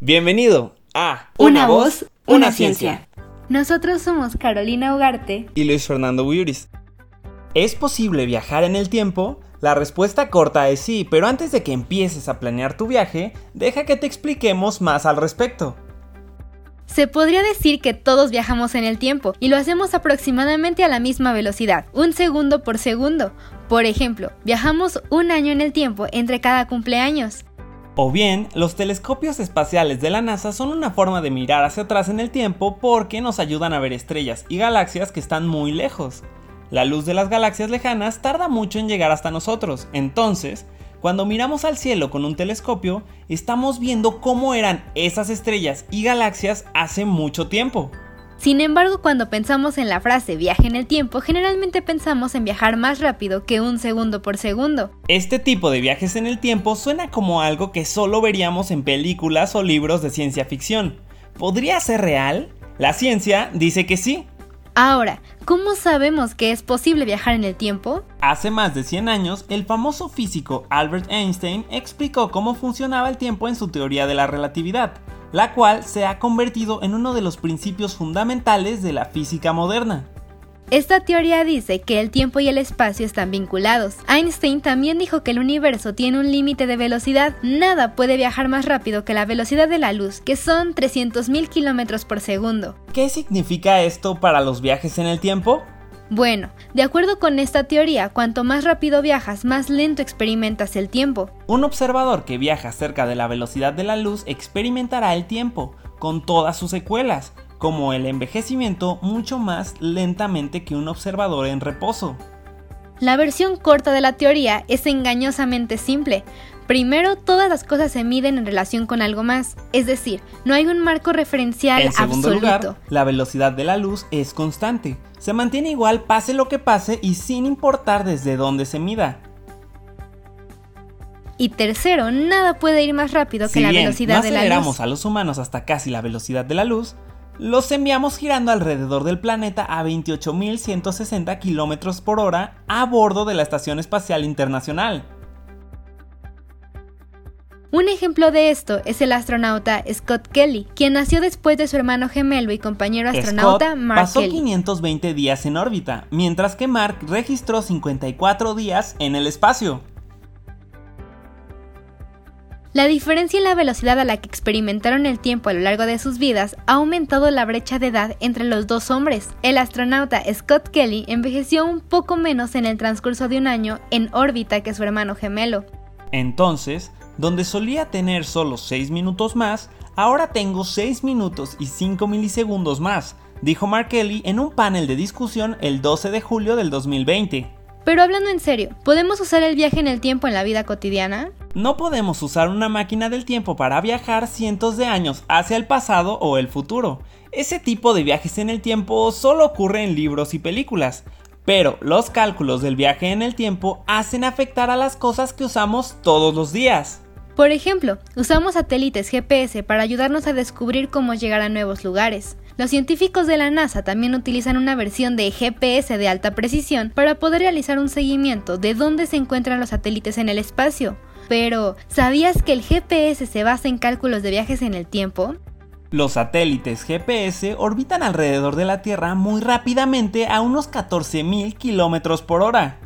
Bienvenido a Una, voz, una, ciencia. Nosotros somos Carolina Ugarte y Luis Fernando Buyuris. ¿Es posible viajar en el tiempo? La respuesta corta es sí, pero antes de que empieces a planear tu viaje, deja que te expliquemos más al respecto. Se podría decir que todos viajamos en el tiempo y lo hacemos aproximadamente a la misma velocidad, un segundo por segundo. Por ejemplo, viajamos un año en el tiempo entre cada cumpleaños. O bien, los telescopios espaciales de la NASA son una forma de mirar hacia atrás en el tiempo porque nos ayudan a ver estrellas y galaxias que están muy lejos. La luz de las galaxias lejanas tarda mucho en llegar hasta nosotros, entonces, cuando miramos al cielo con un telescopio, estamos viendo cómo eran esas estrellas y galaxias hace mucho tiempo. Sin embargo, cuando pensamos en la frase viaje en el tiempo, generalmente pensamos en viajar más rápido que un segundo por segundo. Este tipo de viajes en el tiempo suena como algo que solo veríamos en películas o libros de ciencia ficción. ¿Podría ser real? La ciencia dice que sí. Ahora, ¿cómo sabemos que es posible viajar en el tiempo? Hace más de 100 años, el famoso físico Albert Einstein explicó cómo funcionaba el tiempo en su teoría de la relatividad la cual se ha convertido en uno de los principios fundamentales de la física moderna. Esta teoría dice que el tiempo y el espacio están vinculados. Einstein también dijo que el universo tiene un límite de velocidad. Nada puede viajar más rápido que la velocidad de la luz, que son 300.000 km por segundo. ¿Qué significa esto para los viajes en el tiempo? Bueno, de acuerdo con esta teoría, cuanto más rápido viajas, más lento experimentas el tiempo. Un observador que viaja cerca de la velocidad de la luz experimentará el tiempo, con todas sus secuelas, como el envejecimiento mucho más lentamente que un observador en reposo. La versión corta de la teoría es engañosamente simple. Primero, todas las cosas se miden en relación con algo más, es decir, no hay un marco referencial en segundo absoluto. Lugar, la velocidad de la luz es constante, se mantiene igual pase lo que pase y sin importar desde dónde se mida. Y tercero, nada puede ir más rápido que la velocidad no de la luz. aceleramos a los humanos hasta casi la velocidad de la luz, los enviamos girando alrededor del planeta a 28.160 km por hora a bordo de la Estación Espacial Internacional. Un ejemplo de esto es el astronauta Scott Kelly, quien nació después de su hermano gemelo y compañero astronauta Scott Mark pasó Kelly. 520 días en órbita, mientras que Mark registró 54 días en el espacio. La diferencia en la velocidad a la que experimentaron el tiempo a lo largo de sus vidas ha aumentado la brecha de edad entre los dos hombres. El astronauta Scott Kelly envejeció un poco menos en el transcurso de un año en órbita que su hermano gemelo. Entonces, donde solía tener solo 6 minutos más, ahora tengo 6 minutos y 5 milisegundos más, dijo Mark Kelly en un panel de discusión el 12 de julio del 2020. Pero hablando en serio, ¿podemos usar el viaje en el tiempo en la vida cotidiana? No podemos usar una máquina del tiempo para viajar cientos de años hacia el pasado o el futuro. Ese tipo de viajes en el tiempo solo ocurre en libros y películas. Pero los cálculos del viaje en el tiempo hacen afectar a las cosas que usamos todos los días. Por ejemplo, usamos satélites GPS para ayudarnos a descubrir cómo llegar a nuevos lugares. Los científicos de la NASA también utilizan una versión de GPS de alta precisión para poder realizar un seguimiento de dónde se encuentran los satélites en el espacio. Pero, ¿sabías que el GPS se basa en cálculos de viajes en el tiempo? Los satélites GPS orbitan alrededor de la Tierra muy rápidamente a unos 14.000 km por hora.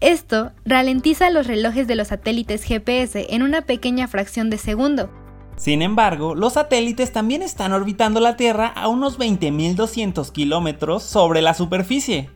Esto ralentiza los relojes de los satélites GPS en una pequeña fracción de segundo. Sin embargo, los satélites también están orbitando la Tierra a unos 20.200 kilómetros sobre la superficie.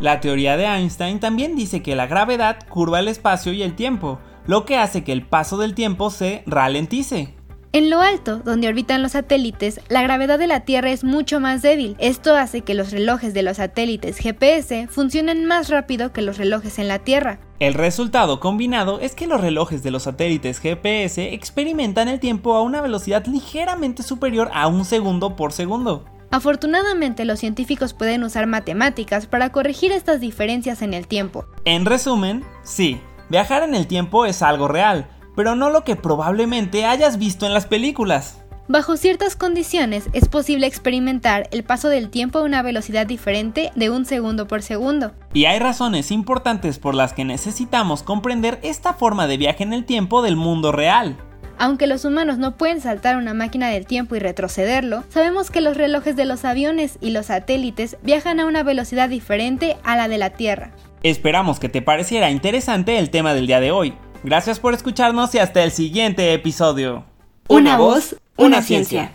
La teoría de Einstein también dice que la gravedad curva el espacio y el tiempo, lo que hace que el paso del tiempo se ralentice. En lo alto, donde orbitan los satélites, la gravedad de la Tierra es mucho más débil. Esto hace que los relojes de los satélites GPS funcionen más rápido que los relojes en la Tierra. El resultado combinado es que los relojes de los satélites GPS experimentan el tiempo a una velocidad ligeramente superior a un segundo por segundo. Afortunadamente, los científicos pueden usar matemáticas para corregir estas diferencias en el tiempo. En resumen, sí, viajar en el tiempo es algo real, pero no lo que probablemente hayas visto en las películas. Bajo ciertas condiciones es posible experimentar el paso del tiempo a una velocidad diferente de un segundo por segundo. Y hay razones importantes por las que necesitamos comprender esta forma de viaje en el tiempo del mundo real. Aunque los humanos no pueden saltar una máquina del tiempo y retrocederlo, sabemos que los relojes de los aviones y los satélites viajan a una velocidad diferente a la de la Tierra. Esperamos que te pareciera interesante el tema del día de hoy. Gracias por escucharnos y hasta el siguiente episodio. Una voz, una ciencia.